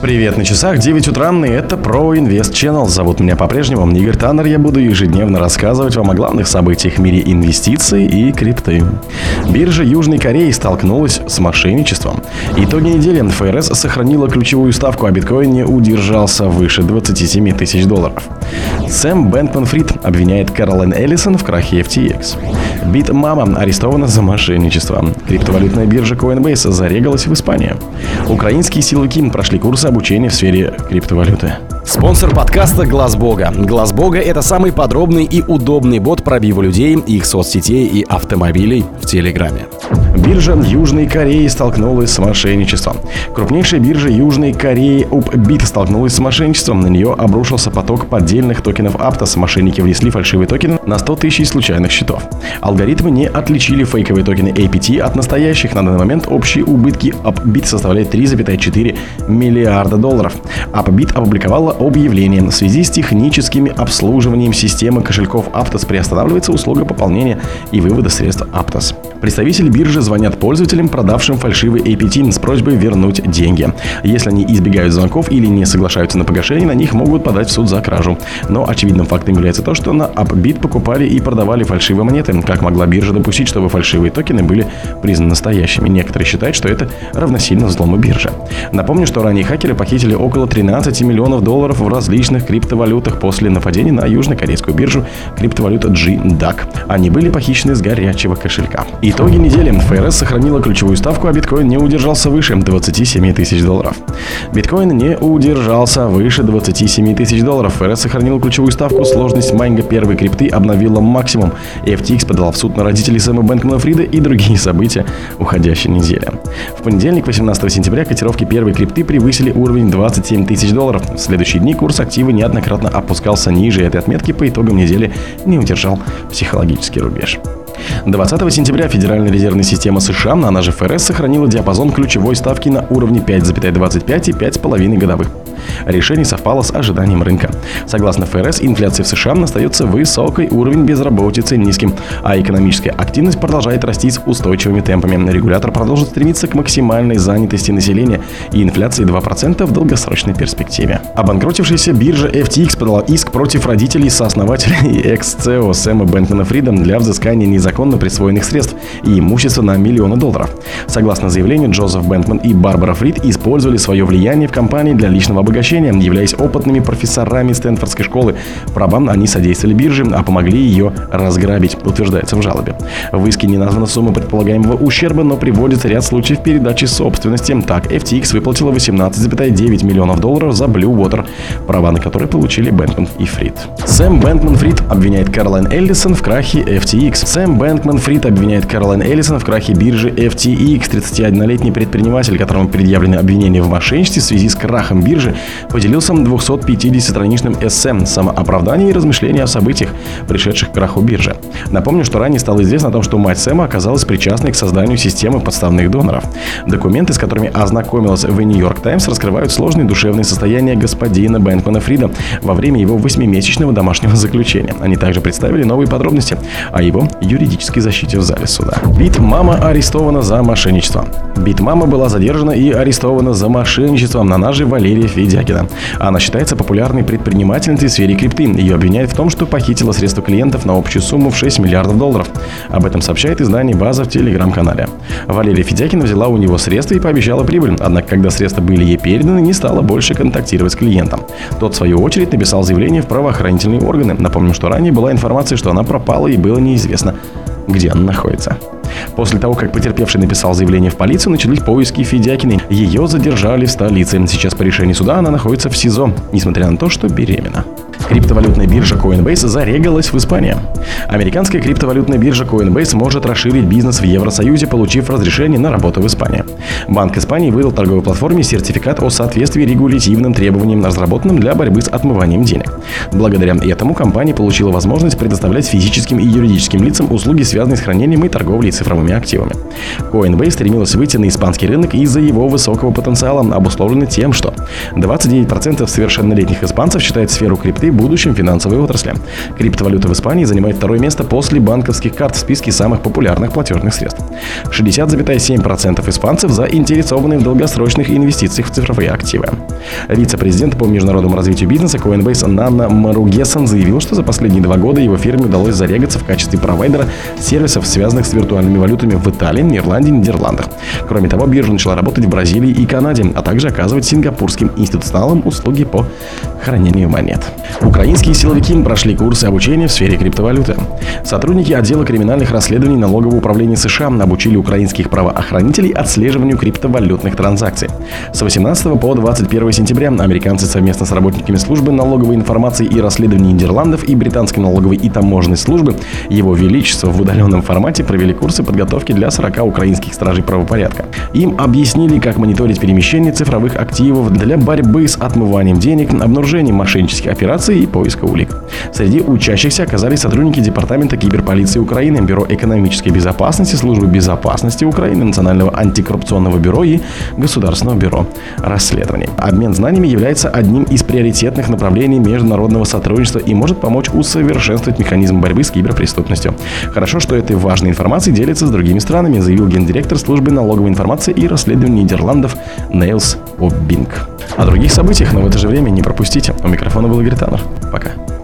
Привет на часах, 9 утра, и это Pro Invest Channel. Зовут меня по-прежнему Игорь Таннер. Я буду ежедневно рассказывать вам о главных событиях в мире инвестиций и крипты. Биржа Южной Кореи столкнулась с мошенничеством. Итоги недели ФРС сохранила ключевую ставку, а биткоин не удержался выше 27 тысяч долларов. Сэм Бэнкман Фрид обвиняет Кэролайн Эллисон в крахе FTX. Битмама арестована за мошенничество. Криптовалютная биржа Coinbase зарегалась в Испании. Украинские силовики прошли курсы обучения в сфере криптовалюты. Спонсор подкаста Глаз Бога. Глаз Бога это самый подробный и удобный бот пробива людей, их соцсетей и автомобилей в Телеграме. Биржа Южной Кореи столкнулась с мошенничеством. Крупнейшая биржа Южной Кореи UpBit столкнулась с мошенничеством. На нее обрушился поток поддельных токенов Aptos. Мошенники внесли фальшивые токены на 100 тысяч случайных счетов. Алгоритмы не отличили фейковые токены APT от настоящих. На данный момент общие убытки UpBit составляют 3,4 миллиарда долларов. UpBit опубликовала объявление. В связи с техническим обслуживанием системы кошельков Aptos приостанавливается услуга пополнения и вывода средств Aptos. Представители биржи звонят пользователям, продавшим фальшивый APT с просьбой вернуть деньги. Если они избегают звонков или не соглашаются на погашение, на них могут подать в суд за кражу. Но очевидным фактом является то, что на Upbit покупали и продавали фальшивые монеты. Как могла биржа допустить, чтобы фальшивые токены были признаны настоящими? Некоторые считают, что это равносильно взлому биржи. Напомню, что ранее хакеры похитили около 13 миллионов долларов в различных криптовалютах после нападения на южнокорейскую биржу криптовалюта GDAC. Они были похищены с горячего кошелька. Итоги недели. ФРС сохранила ключевую ставку, а биткоин не удержался выше 27 тысяч долларов. Биткоин не удержался выше 27 тысяч долларов. ФРС сохранила ключевую ставку, сложность майнинга первой крипты обновила максимум. FTX подала в суд на родителей Сэма Бэнкмана Фрида и другие события уходящей недели. В понедельник, 18 сентября, котировки первой крипты превысили уровень 27 тысяч долларов. В следующие дни курс актива неоднократно опускался ниже этой отметки, по итогам недели не удержал психологический рубеж. 20 сентября Федеральная резервная система США, она же ФРС, сохранила диапазон ключевой ставки на уровне 5,25 и 5,5 годовых. Решение совпало с ожиданием рынка. Согласно ФРС, инфляция в США остается высокой, уровень безработицы низким, а экономическая активность продолжает расти с устойчивыми темпами. Регулятор продолжит стремиться к максимальной занятости населения и инфляции 2% в долгосрочной перспективе. Обанкротившаяся биржа FTX подала иск против родителей сооснователя и экс-ЦЕО Сэма Бэнкмана Фрида для взыскания незаконно присвоенных средств и имущества на миллионы долларов. Согласно заявлению, Джозеф Бэнкман и Барбара Фрид использовали свое влияние в компании для личного обогащения, являясь опытными профессорами Стэнфордской школы. Правам они содействовали бирже, а помогли ее разграбить, утверждается в жалобе. В иске не названа сумма предполагаемого ущерба, но приводится ряд случаев передачи собственности. Так, FTX выплатила 18,9 миллионов долларов за Blue Water, права на которые получили Бэнкман и Фрид. Сэм Бэнкман Фрид обвиняет Каролайн Эллисон в крахе FTX. Сэм Бэнкман Фрид обвиняет Каролайн Эллисон в крахе биржи FTX. 31-летний предприниматель, которому предъявлены обвинения в мошенничестве в связи с крахом биржи, поделился 250-страничным эссе самооправдания и размышления о событиях, пришедших к краху биржи. Напомню, что ранее стало известно о том, что мать Сэма оказалась причастной к созданию системы подставных доноров. Документы, с которыми ознакомилась в Нью-Йорк Таймс, раскрывают сложные душевные состояния господина Бэнкмана Фрида во время его восьмимесячного домашнего заключения. Они также представили новые подробности о его юридической защите в зале суда. Бит Мама арестована за мошенничество. Бит Мама была задержана и арестована за мошенничество на наже Валерия Федякина. Она считается популярной предпринимательницей в сфере крипты. Ее обвиняют в том, что похитила средства клиентов на общую сумму в 6 миллиардов долларов. Об этом сообщает издание «База» в телеграм-канале. Валерия Федякина взяла у него средства и пообещала прибыль, однако когда средства были ей переданы, не стала больше контактировать с клиентом. Тот, в свою очередь, написал заявление в правоохранительные органы. Напомню, что ранее была информация, что она пропала и было неизвестно, где она находится. После того, как потерпевший написал заявление в полицию, начались поиски Федякиной. Ее задержали в столице. Сейчас по решению суда она находится в СИЗО, несмотря на то, что беременна. Криптовалютная биржа Coinbase зарегалась в Испании. Американская криптовалютная биржа Coinbase может расширить бизнес в Евросоюзе, получив разрешение на работу в Испании. Банк Испании выдал торговой платформе сертификат о соответствии регулятивным требованиям, разработанным для борьбы с отмыванием денег. Благодаря этому компания получила возможность предоставлять физическим и юридическим лицам услуги, связанные с хранением и торговлей цифровыми активами. Coinbase стремилась выйти на испанский рынок из-за его высокого потенциала, обусловленный тем, что 29% совершеннолетних испанцев считают сферу крипты будущем финансовой отрасли. Криптовалюта в Испании занимает второе место после банковских карт в списке самых популярных платежных средств. 60,7% испанцев заинтересованы в долгосрочных инвестициях в цифровые активы. Вице-президент по международному развитию бизнеса Coinbase Нанна Маругесан заявил, что за последние два года его фирме удалось зарегаться в качестве провайдера сервисов, связанных с виртуальными валютами в Италии, Ирландии и Нидерландах. Кроме того, биржа начала работать в Бразилии и Канаде, а также оказывать сингапурским институционалам услуги по хранению монет. Украинские силовики прошли курсы обучения в сфере криптовалюты. Сотрудники отдела криминальных расследований налогового управления США обучили украинских правоохранителей отслеживанию криптовалютных транзакций. С 18 по 21 сентября американцы совместно с работниками службы налоговой информации и расследований Нидерландов и британской налоговой и таможенной службы Его Величество в удаленном формате провели курсы подготовки для 40 украинских стражей правопорядка. Им объяснили, как мониторить перемещение цифровых активов для борьбы с отмыванием денег, обнаружением мошеннических операций и поиска улик. Среди учащихся оказались сотрудники Департамента киберполиции Украины, Бюро экономической безопасности, Службы безопасности Украины, Национального антикоррупционного бюро и Государственного бюро расследований. Обмен знаниями является одним из приоритетных направлений международного сотрудничества и может помочь усовершенствовать механизм борьбы с киберпреступностью. Хорошо, что этой важной информацией делится с другими странами, заявил гендиректор службы налоговой информации и расследований Нидерландов Нейлс Оббинг. О других событиях, но в это же время не пропустите. У микрофона был Игорь Таннер. Пока.